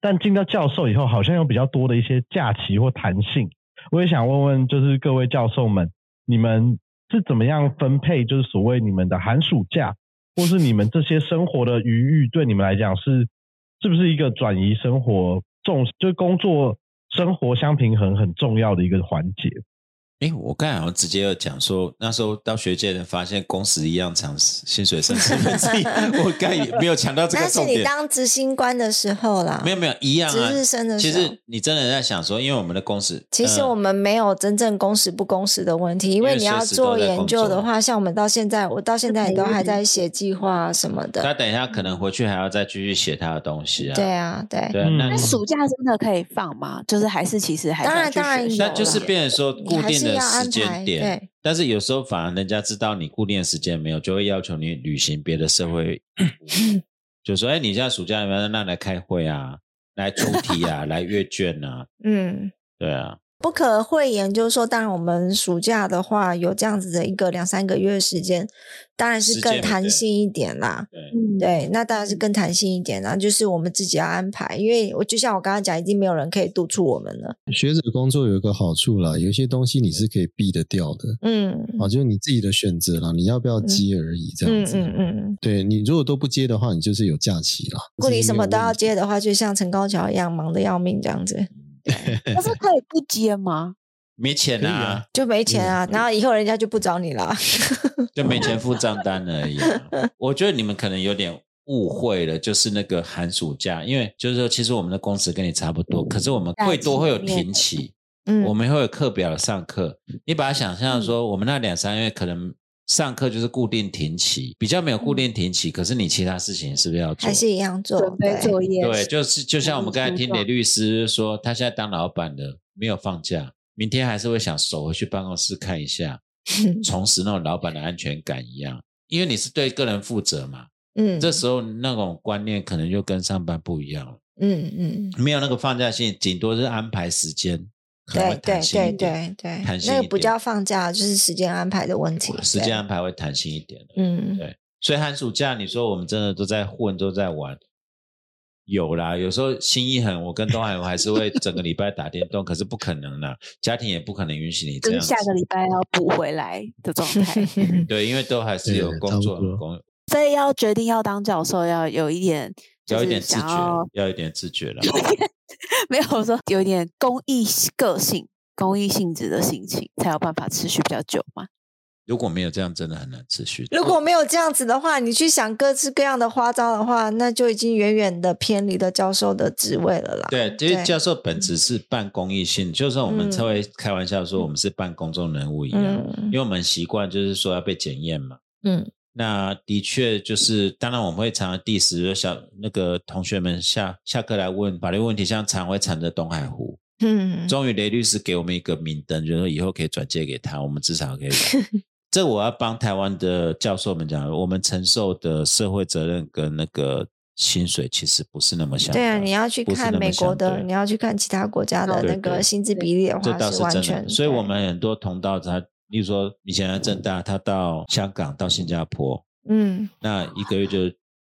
但进到教授以后，好像有比较多的一些假期或弹性。我也想问问，就是各位教授们，你们是怎么样分配？就是所谓你们的寒暑假，或是你们这些生活的余裕，对你们来讲是是不是一个转移生活重，就是工作生活相平衡很重要的一个环节？哎，我刚才好像直接有讲说，那时候到学界人发现工时一样长，薪水剩四分之一。我刚也没有强调这个重点。那是你当执行官的时候啦。没有没有一样啊。值日生的时候，其实你真的在想说，因为我们的工时，其实我们没有真正工时不工时的问题，因为你要做研究的话，像我们到现在，我到现在也都还在写计划什么的。他等一下可能回去还要再继续写他的东西啊。对啊，对。对，那暑假真的可以放吗？就是还是其实还当然当然有，那就是变成说固定的时间。点，但是有时候反而人家知道你固定的时间没有，就会要求你履行别的社会，就说：“哎，你现在暑假有没有那来开会啊，来出题啊，来阅卷啊？”嗯，对啊。不可讳言，就是说，当然我们暑假的话有这样子的一个两三个月的时间，当然是更弹性一点啦。对，那当然是更弹性一点啦，就是我们自己要安排，因为我就像我刚刚讲，已经没有人可以督促我们了。学者工作有一个好处啦，有些东西你是可以避得掉的。嗯，啊，就是你自己的选择啦，你要不要接而已，这样子。嗯嗯嗯。对你如果都不接的话，你就是有假期啦。如果你什么都要接的话，就像陈高桥一样，忙得要命这样子。但是可以不接吗？没钱啊，就没钱啊，然后以后人家就不找你了，就没钱付账单而已。我觉得你们可能有点误会了，就是那个寒暑假，因为就是说，其实我们的工时跟你差不多，可是我们会多会有停期，嗯，我们会有课表上课。你把它想象说，我们那两三月可能。上课就是固定停期，比较没有固定停期，可是你其他事情是不是要做？还是一样做？准备作业。对，就是就像我们刚才听李律师说，他现在当老板的没有放假，明天还是会想守回去办公室看一下，重拾那种老板的安全感一样。因为你是对个人负责嘛，嗯，这时候那种观念可能就跟上班不一样了，嗯嗯，没有那个放假性，顶多是安排时间。对对对对对，那个不叫放假，就是时间安排的问题。时间安排会弹性一点嗯，对。所以寒暑假，你说我们真的都在混，都在玩，有啦。有时候心一狠，我跟东海我还是会整个礼拜打电动，可是不可能啦，家庭也不可能允许你这样。下个礼拜要补回来的状态。对，因为都还是有工作工。所以要决定要当教授，要有一点，要一点自觉，要一点自觉了。没有说有一点公益个性、公益性质的心情，才有办法持续比较久嘛。如果没有这样，真的很难持续。如果没有这样子的话，你去想各式各样的花招的话，那就已经远远的偏离了教授的职位了啦。对，其实教授本质是办公益性，就算我们稍微开玩笑说，我们是办公众人物一样，因为我们习惯就是说要被检验嘛。嗯。那的确就是，当然我们会常常第十小那个同学们下下课来问法律问题，像常会缠着东海湖，嗯，终于雷律师给我们一个明灯，就是以后可以转借给他，我们至少可以。这我要帮台湾的教授们讲，我们承受的社会责任跟那个薪水其实不是那么相对啊，你要去看美国的，你要去看其他国家的那个薪资比例的这话，倒是真完全的。所以我对们很多同道他，例如说以前在正大，他到香港、到新加坡，嗯，那一个月就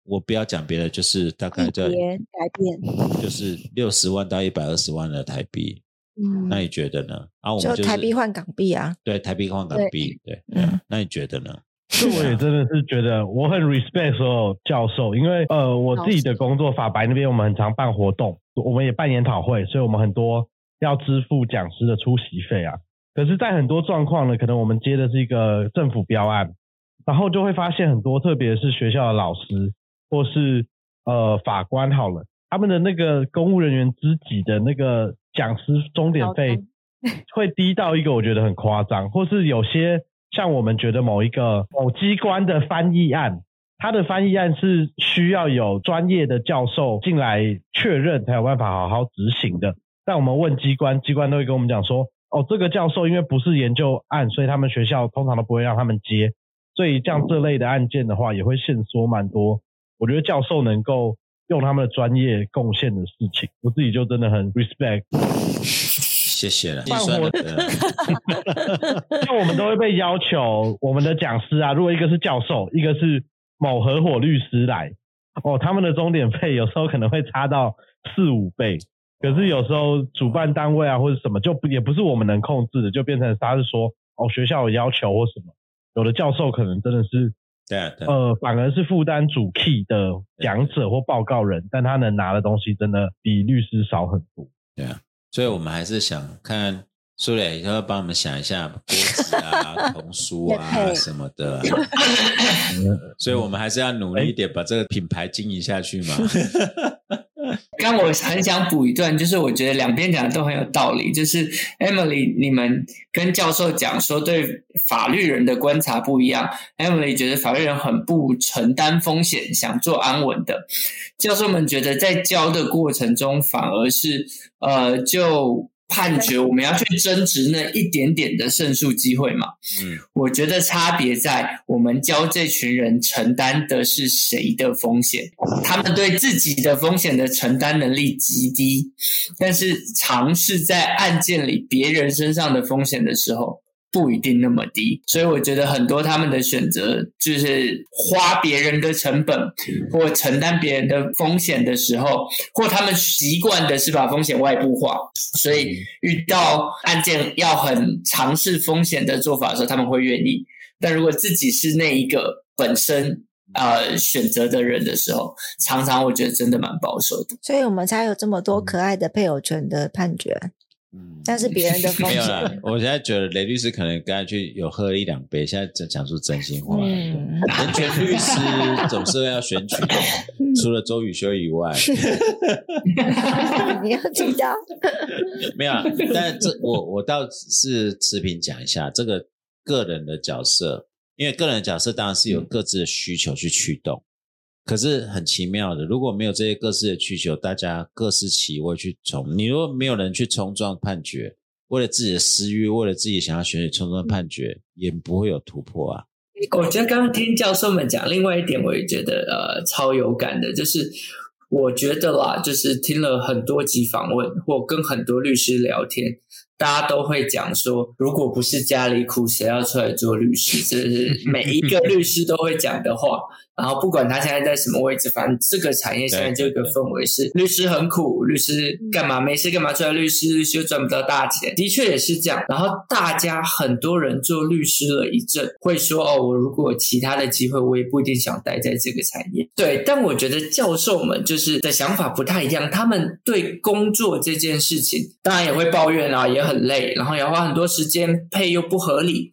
我不要讲别的，就是大概在别改变，就是六十万到一百二十万的台币。嗯，那你觉得呢？啊，我就们就是台币换港币啊，对台币换港对币，对，嗯那你觉得呢？这我也真的是觉得我很 respect 所有教授，因为呃我自己的工作法白那边我们很常办活动，我们也办研讨会，所以我们很多要支付讲师的出席费啊。可是，在很多状况呢，可能我们接的是一个政府标案，然后就会发现很多，特别是学校的老师或是呃法官好了，他们的那个公务人员自己的那个讲师钟点费会低到一个我觉得很夸张，或是有些像我们觉得某一个某机关的翻译案，他的翻译案是需要有专业的教授进来确认才有办法好好执行的。但我们问机关，机关都会跟我们讲说，哦，这个教授因为不是研究案，所以他们学校通常都不会让他们接。所以像这类的案件的话，也会限缩蛮多。我觉得教授能够用他们的专业贡献的事情，我自己就真的很 respect。谢谢了，办活计算的对像我们都会被要求，我们的讲师啊，如果一个是教授，一个是某合伙律师来，哦，他们的钟点费有时候可能会差到四五倍。可是有时候主办单位啊或者什么，就不也不是我们能控制的，就变成他是说，哦，学校有要求或什么，有的教授可能真的是，对啊，对啊。呃，反而是负担主 key 的讲者或报告人，但他能拿的东西真的比律师少很多。对啊，所以我们还是想看苏磊以后帮我们想一下锅子啊、童书啊什么的。啊，所以我们还是要努力一点，把这个品牌经营下去嘛。但我很想补一段，就是我觉得两边讲的都很有道理。就是 Emily，你们跟教授讲说对法律人的观察不一样，Emily 觉得法律人很不承担风险，想做安稳的。教授们觉得在教的过程中，反而是呃就。判决我们要去争执那一点点的胜诉机会嘛？嗯，我觉得差别在我们教这群人承担的是谁的风险，他们对自己的风险的承担能力极低，但是尝试在案件里别人身上的风险的时候。不一定那么低，所以我觉得很多他们的选择就是花别人的成本或承担别人的风险的时候，或他们习惯的是把风险外部化，所以遇到案件要很尝试风险的做法的时候，他们会愿意。但如果自己是那一个本身呃选择的人的时候，常常我觉得真的蛮保守的。所以我们才有这么多可爱的配偶权的判决。嗯但是别人的风没有我现在觉得雷律师可能刚才去有喝了一两杯，现在在讲出真心话。嗯，人权律师总是要选举的，除了周宇修以外，你要听到，没有啊。但这我我倒是持平讲一下这个个人的角色，因为个人的角色当然是有各自的需求去驱动。可是很奇妙的，如果没有这些各自的需求，大家各司其位去冲。你如果没有人去冲撞判决，为了自己的私欲，为了自己想要选举冲撞判决，也不会有突破啊。我觉得刚刚听教授们讲，另外一点我也觉得呃超有感的，就是我觉得啦，就是听了很多集访问或跟很多律师聊天，大家都会讲说，如果不是家里苦，谁要出来做律师？这是每一个律师都会讲的话。然后不管他现在在什么位置，反正这个产业现在这个氛围是律师很苦，律师干嘛没事干嘛出来律师，律师又赚不到大钱，的确也是这样。然后大家很多人做律师了一阵，会说哦，我如果有其他的机会，我也不一定想待在这个产业。对，但我觉得教授们就是的想法不太一样，他们对工作这件事情，当然也会抱怨啊，也很累，然后也要花很多时间，配又不合理。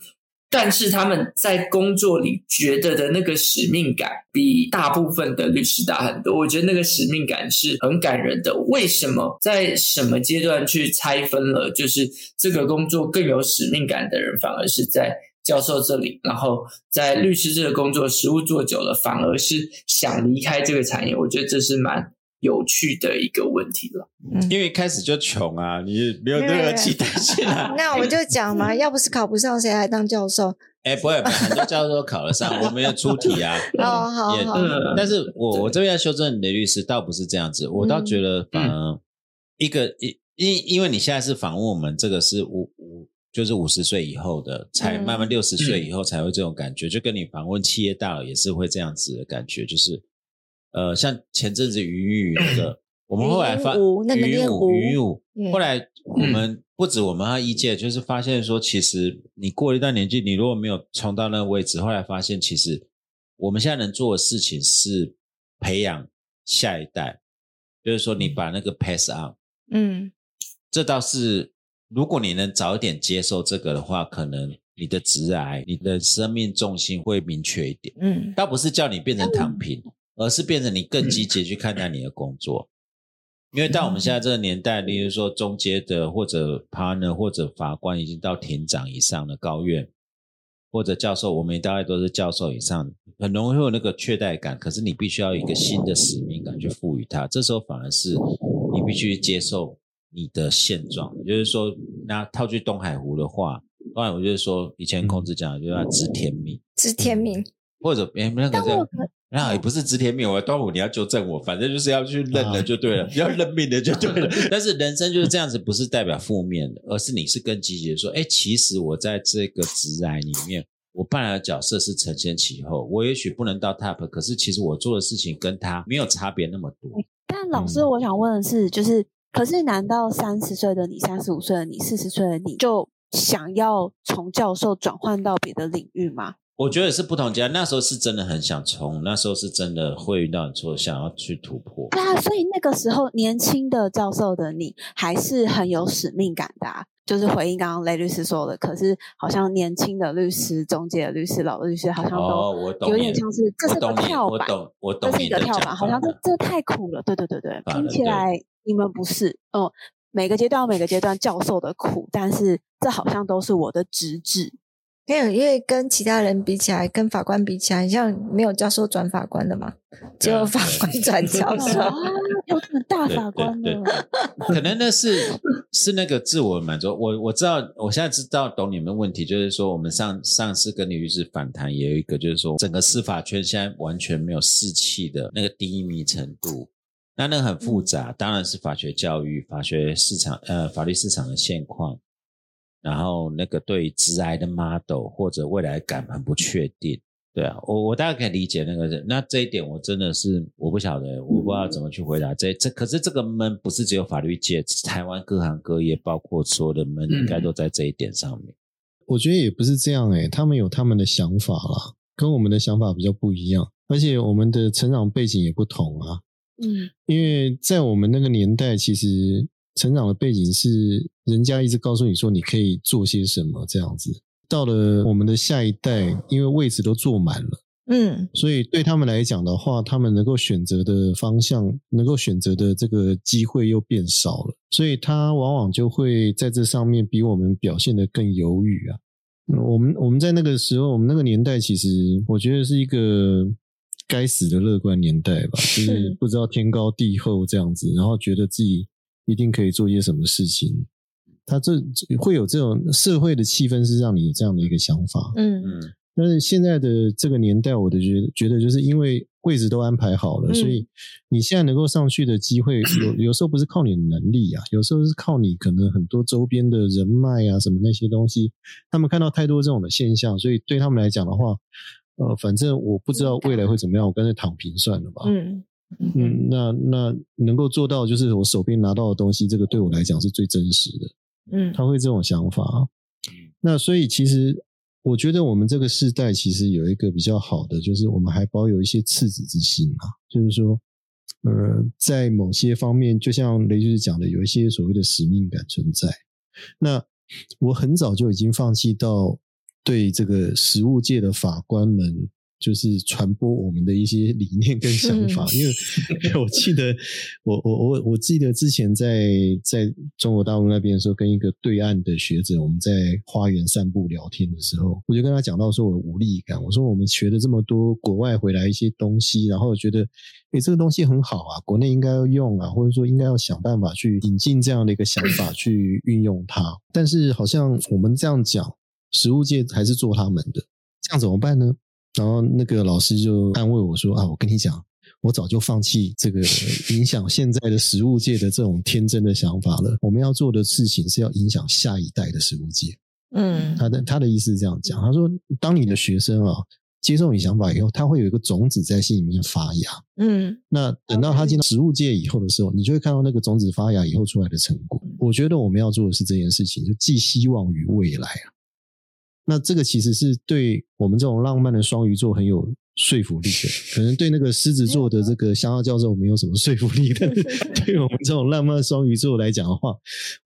但是他们在工作里觉得的那个使命感，比大部分的律师大很多。我觉得那个使命感是很感人的。为什么在什么阶段去拆分了，就是这个工作更有使命感的人，反而是在教授这里，然后在律师这个工作实务做久了，反而是想离开这个产业。我觉得这是蛮有趣的一个问题了。因为一开始就穷啊，你没有任何期待性啊。那我们就讲嘛，要不是考不上，谁来当教授？哎，不会，很多教授考得上，我们要出题啊。哦，好但是我我这边要修正你的律师，倒不是这样子，我倒觉得反而一个因因因为你现在是访问我们这个是五五就是五十岁以后的，才嗯慢慢六十岁以后才会这种感觉，就跟你访问企业大佬也是会这样子的感觉，就是呃，像前阵子云雨那个，我们后来发云雾那个云雾念雾云雾嗯，后来我们不止我们和一届，就是发现说，其实你过了一段年纪，你如果没有冲到那个位置，后来发现其实我们现在能做的事情是培养下一代，就是说你把那个 pass on，嗯。这倒是如果你能早一点接受这个的话，可能你的直癌、你的生命重心会明确一点。嗯。倒不是叫你变成躺平，而是变成你更积极去看待你的工作。因为到我们现在这个年代，例如说中阶的或者 partner 或者法官已经到庭长以上的高院，或者教授，我们大概都是教授以上，很容易会有那个缺代感。可是你必须要有一个新的使命感去赋予它，这时候反而是你必须接受你的现状。也就是说，那套句东海湖的话，东海我就是说，以前孔子讲的就要知天命。知天命，或者诶那个这样那也不是知天命，我端午你要纠正我，反正就是要去认了就对了，要认命的就对了。但是人生就是这样子，不是代表负面的，而是你是更积极的说，哎，其实我在这个职涯里面，我扮演的角色是承先启后，我也许不能到 top，可是其实我做的事情跟他没有差别那么多。但老师，嗯我想问的是，就是，可是难道三十岁的你、三十五岁的你、四十岁的你就想要从教授转换到别的领域吗？我觉得是不同阶段，那时候是真的很想冲，那时候是真的会遇到错，想要去突破。对啊，所以那个时候年轻的教授的你还是很有使命感的、啊，就是回应刚刚雷律师说的。可是好像年轻的律师、中介的律师、老的律师好像哦，都我懂有点像是这是个跳板，我懂，我懂这是一个跳板，好像法这这太苦了。对对对对，听起来你们不是，嗯，每个阶段有每个阶段教授的苦，但是这好像都是我的职志。没有，因为跟其他人比起来，跟法官比起来，像没有教授转法官的嘛，只有法官 转教授。啊，有很大法官对的，可能那是是那个自我满足。我我知道，我现在知道懂你们的问题，就是说我们上上次跟李律师反弹，也有一个就是说，整个司法圈现在完全没有士气的那个低迷程度。那那个很复杂，当然是法学教育、法学市场呃法律市场的现况，然后那个对于直癌的 model 或者未来感很不确定。对啊，我我大概可以理解那个人。那这一点我真的是我不晓得，我不知道怎么去回答这这。可是这个闷不是只有法律界，台湾各行各业，包括所有的闷，应该都在这一点上面。我觉得也不是这样诶、他们有他们的想法啦，跟我们的想法比较不一样，而且我们的成长背景也不同啊。嗯，因为在我们那个年代，其实成长的背景是人家一直告诉你说你可以做些什么这样子。到了我们的下一代，因为位置都坐满了，嗯所以对他们来讲的话，他们能够选择的方向，能够选择的这个机会又变少了，所以他往往就会在这上面比我们表现的更犹豫啊。嗯我们我们在那个时候，我们那个年代，其实我觉得是一个该死的乐观年代吧，就是 不知道天高地厚这样子，然后觉得自己一定可以做些什么事情。他这会有这种社会的气氛，是让你有这样的一个想法。嗯嗯，但是现在的这个年代，我的觉得觉得就是因为位置都安排好了，嗯所以你现在能够上去的机会，有有时候不是靠你的能力啊，有时候是靠你可能很多周边的人脉啊，什么那些东西。他们看到太多这种的现象，所以对他们来讲的话，呃，反正我不知道未来会怎么样，我干脆躺平算了吧。嗯嗯，那那能够做到就是我手边拿到的东西，这个对我来讲是最真实的。嗯他会这种想法。那所以其实我觉得我们这个世代其实有一个比较好的，就是我们还保有一些赤子之心啊，就是说，呃，在某些方面，就像雷律师讲的，有一些所谓的使命感存在。那我很早就已经放弃到对这个实务界的法官们就是传播我们的一些理念跟想法。因为 我记得，我我我我记得之前在在中国大陆那边的时候，跟一个对岸的学者，我们在花园散步聊天的时候，我就跟他讲到说我的无力感。我说我们学了这么多国外回来一些东西，然后觉得诶这个东西很好啊，国内应该要用啊，或者说应该要想办法去引进这样的一个想法去运用它。但是好像我们这样讲，实物界还是做他们的，这样怎么办呢？然后那个老师就安慰我说：“啊，我跟你讲，我早就放弃这个 影响现在的食物界的这种天真的想法了。我们要做的事情是要影响下一代的食物界。”嗯，他的他的意思是这样讲，他说：“当你的学生啊接受你想法以后，他会有一个种子在心里面发芽。嗯，那等到他进到食物界以后的时候，你就会看到那个种子发芽以后出来的成果。我觉得我们要做的是这件事情，就寄希望于未来啊。”那这个其实是对我们这种浪漫的双鱼座很有说服力的，可能对那个狮子座的这个香蕉教授没有什么说服力，的 对我们这种浪漫双鱼座来讲的话，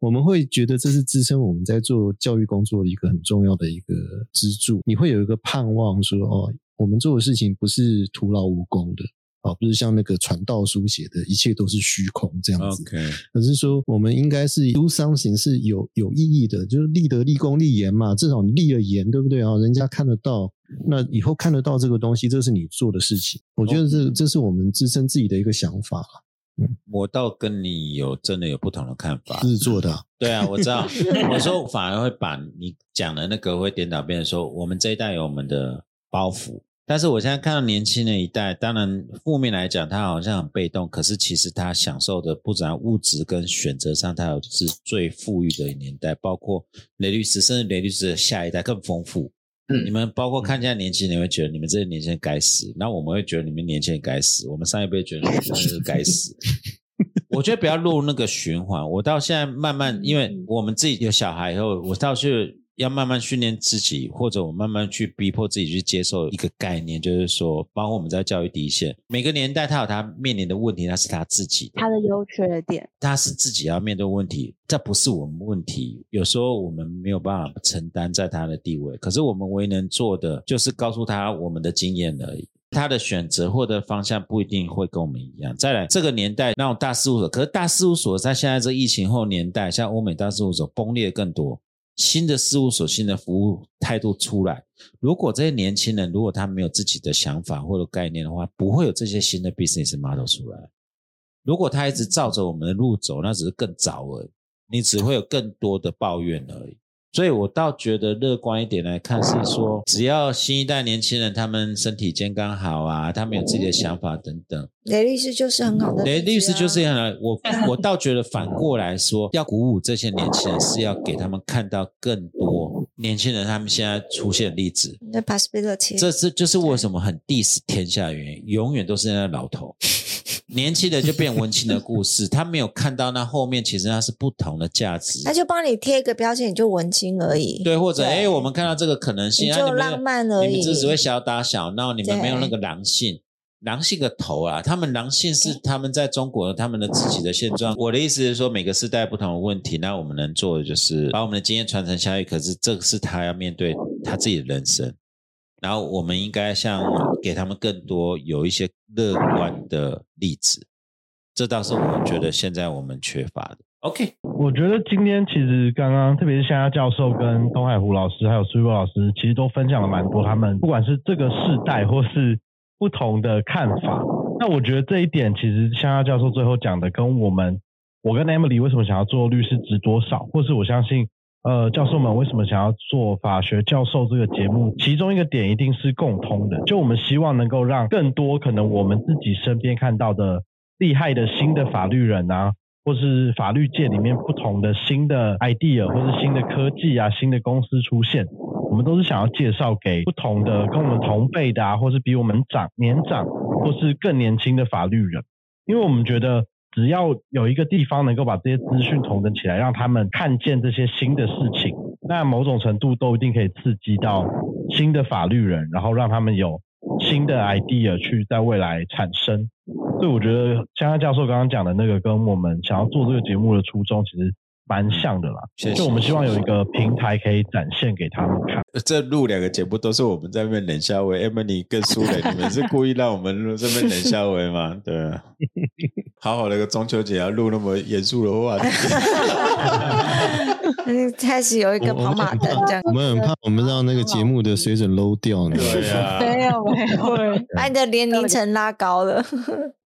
我们会觉得这是支撑我们在做教育工作的一个很重要的一个支柱。你会有一个盼望说，哦，我们做的事情不是徒劳无功的。啊，不是像那个传道书写的，一切都是虚空这样子。OK，可是说我们应该是 do something 是有有意义的，就是立德、立功、立言嘛。至少你立了言，对不对啊？人家看得到，那以后看得到这个东西，这是你做的事情。我觉得这这是我们支撑自己的一个想法嗯，我倒跟你有真的有不同的看法。是做的，对啊，我知道。我说反而会把你讲的那个会颠倒，变成说我们这一代有我们的包袱。但是我现在看到年轻的一代，当然负面来讲，他好像很被动，可是其实他享受的不只物质跟选择上，他有是最富裕的年代，包括雷律师，甚至雷律师的下一代更丰富。嗯，你们包括看现在年轻人会觉得你们这些年轻人该死，那我们会觉得你们年轻人该死，我们上一辈觉得你们是该死。我觉得不要落入那个循环。我到现在慢慢，因为我们自己有小孩以后，我倒是。要慢慢训练自己，或者我慢慢去逼迫自己去接受一个概念，就是说，包括我们在教育第一线，每个年代他有他面临的问题，那是他自己他的优缺点，他是自己要面对问题，这不是我们问题。有时候我们没有办法承担在他的地位，可是我们唯能做的就是告诉他我们的经验而已。他的选择或者方向不一定会跟我们一样。再来，这个年代那种大事务所，可是大事务所在现在这疫情后年代，像欧美大事务所崩裂更多。新的事务所、新的服务态度出来，如果这些年轻人如果他没有自己的想法或者概念的话，不会有这些新的 business model 出来。如果他一直照着我们的路走，那只是更早而已，你只会有更多的抱怨而已。所以我倒觉得乐观一点来看，是说只要新一代年轻人他们身体健康好啊，他们有自己的想法等等，雷律师就是很好的。雷律师就是很好。我 我倒觉得反过来说，要鼓舞这些年轻人，是要给他们看到更多年轻人他们现在出现的例子。The possibility，这是就是为什么很 diss 天下原因，永远都是那老头。年轻的就变文青的故事，他没有看到那后面其实那是不同的价值。他就帮你贴一个标签，你就文青而已。对，或者哎，我们看到这个可能性，就浪漫而已。你们只只会小打小闹，你们没有那个狼性，狼性个头啊！他们狼性是他们在中国他们的自己的现状。我的意思是说，每个时代不同的问题，那我们能做的就是把我们的经验传承下去。可是这个是他要面对他自己的人生。然后我们应该像给他们更多有一些乐观的例子，这倒是我觉得现在我们缺乏的。OK，我觉得今天其实刚刚特别是夏夏教授跟东海湖老师还有苏波老师，其实都分享了蛮多他们不管是这个世代或是不同的看法。那我觉得这一点其实夏夏教授最后讲的跟我们我跟 Emily 为什么想要做律师值多少，或是我相信。呃，教授们为什么想要做法学教授这个节目？其中一个点一定是共通的，就我们希望能够让更多可能我们自己身边看到的厉害的新的法律人啊，或是法律界里面不同的新的 idea，或是新的科技啊、新的公司出现，我们都是想要介绍给不同的跟我们同辈的啊，或是比我们长年长，或是更年轻的法律人，因为我们觉得。只要有一个地方能够把这些资讯统整起来，让他们看见这些新的事情，那某种程度都一定可以刺激到新的法律人，然后让他们有新的 idea 去在未来产生。所以我觉得，像他教授刚刚讲的那个，跟我们想要做这个节目的初衷其实蛮像的啦。谢谢就我们希望有一个平台可以展现给他们看。呃这录两个节目都是我们在那边冷笑话，Emily 跟苏磊，你们是故意让我们录这边冷笑话吗？对啊，好好的一个中秋节要录那么严肃的话题，嗯 开始有一个跑马灯这样我，们很怕我们让那个节目的水准 low 掉呢。对啊，没有没有，把你的年龄层拉高了。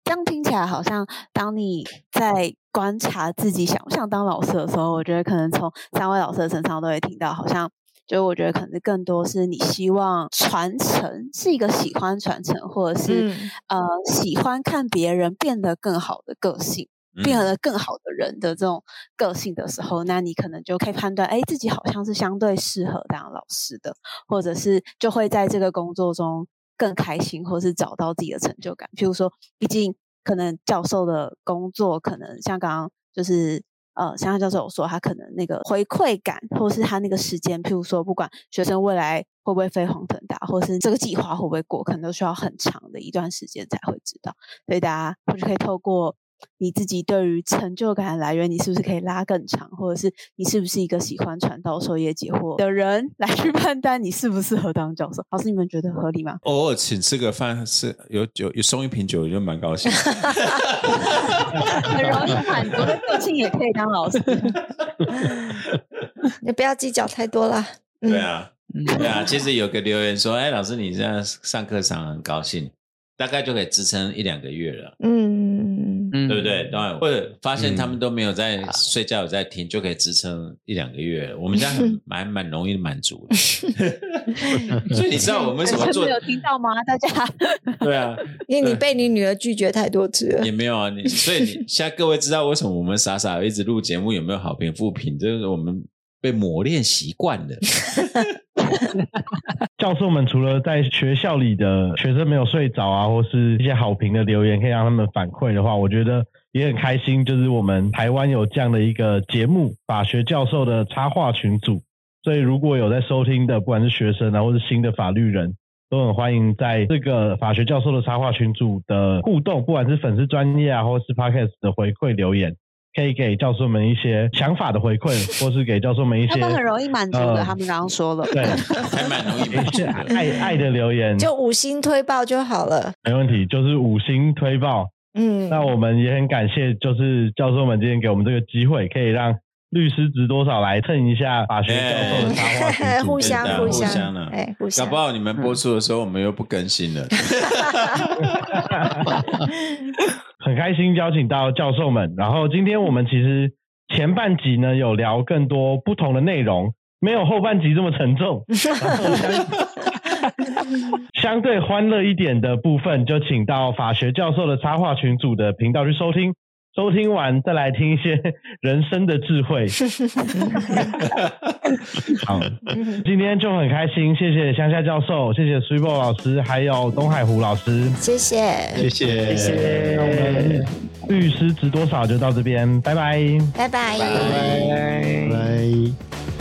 这样听起来好像，当你在观察自己想不想当老师的时候，我觉得可能从三位老师的身上都会听到，好像就我觉得可能更多是你希望传承，是一个喜欢传承，或者是、嗯呃喜欢看别人变得更好的个性。变嗯得更好的人的这种个性的时候，那你可能就可以判断，哎，自己好像是相对适合当老师的，或者是就会在这个工作中更开心，或是找到自己的成就感。譬如说，毕竟可能教授的工作，可能像刚刚就是呃，像教授有说，他可能那个回馈感，或是他那个时间，譬如说，不管学生未来会不会飞黄腾达，或是这个计划会不会过，可能都需要很长的一段时间才会知道。所以大家或者可以透过你自己对于成就感的来源，你是不是可以拉更长，或者是你是不是一个喜欢传道授业解惑的人，来去判断你适不适合当教授。老师，你们觉得合理吗？偶尔请吃个饭是有酒有送一瓶酒，我就蛮高兴的。很容易满足的个性也可以当老师。你不要计较太多啦。嗯对啊，对啊，其实有个留言说，哎，老师你这样上课上很高兴，大概就可以支撑一两个月了。嗯，嗯对不对？当然，或者发现他们嗯都没有在睡觉，有在听，就可以支撑一两个月了。我们家很蛮蛮容易满足的，所以你知道我们为什么做？有听到吗？大家对啊，因为你被你女儿拒绝太多次了也。没有啊。你所以你现在各位知道为什么我们傻傻地一直录节目有没有好评负评？就是我们被磨练习惯了。教授们除了在学校里的学生没有睡着啊，或是一些好评的留言可以让他们反馈的话，我觉得也很开心。就是我们台湾有这样的一个节目——法学教授的插画群组。所以如果有在收听的，不管是学生啊，或是新的法律人，都很欢迎在这个法学教授的插画群组的互动，不管是粉丝专业啊，或是 podcast 的回馈留言，可以给教授们一些想法的回馈，或是给教授们一些他们很容易满足的，呃他们刚刚说了。对还蛮容易满一些足的。爱爱的留言，就五星推爆就好了。没问题，就是五星推爆。嗯，那我们也很感谢，就是教授们今天给我们这个机会，可以让律师值多少来蹭一下法学教授的插画。互相互相的互相搞不。好你们播出的时候，我们又不更新了。很开心邀请到教授们。然后今天我们其实前半集呢有聊更多不同的内容，没有后半集这么沉重。然后相相对欢乐一点的部分，就请到法学教授的插画群组的频道去收听。收听完再来听一些 人生的智慧。好，今天就很开心，谢谢乡下教授，谢谢 s u p e 老师，还有东海湖老师。谢谢。谢谢，谢那我们律师值多少就到这边，拜拜。拜拜。拜。拜。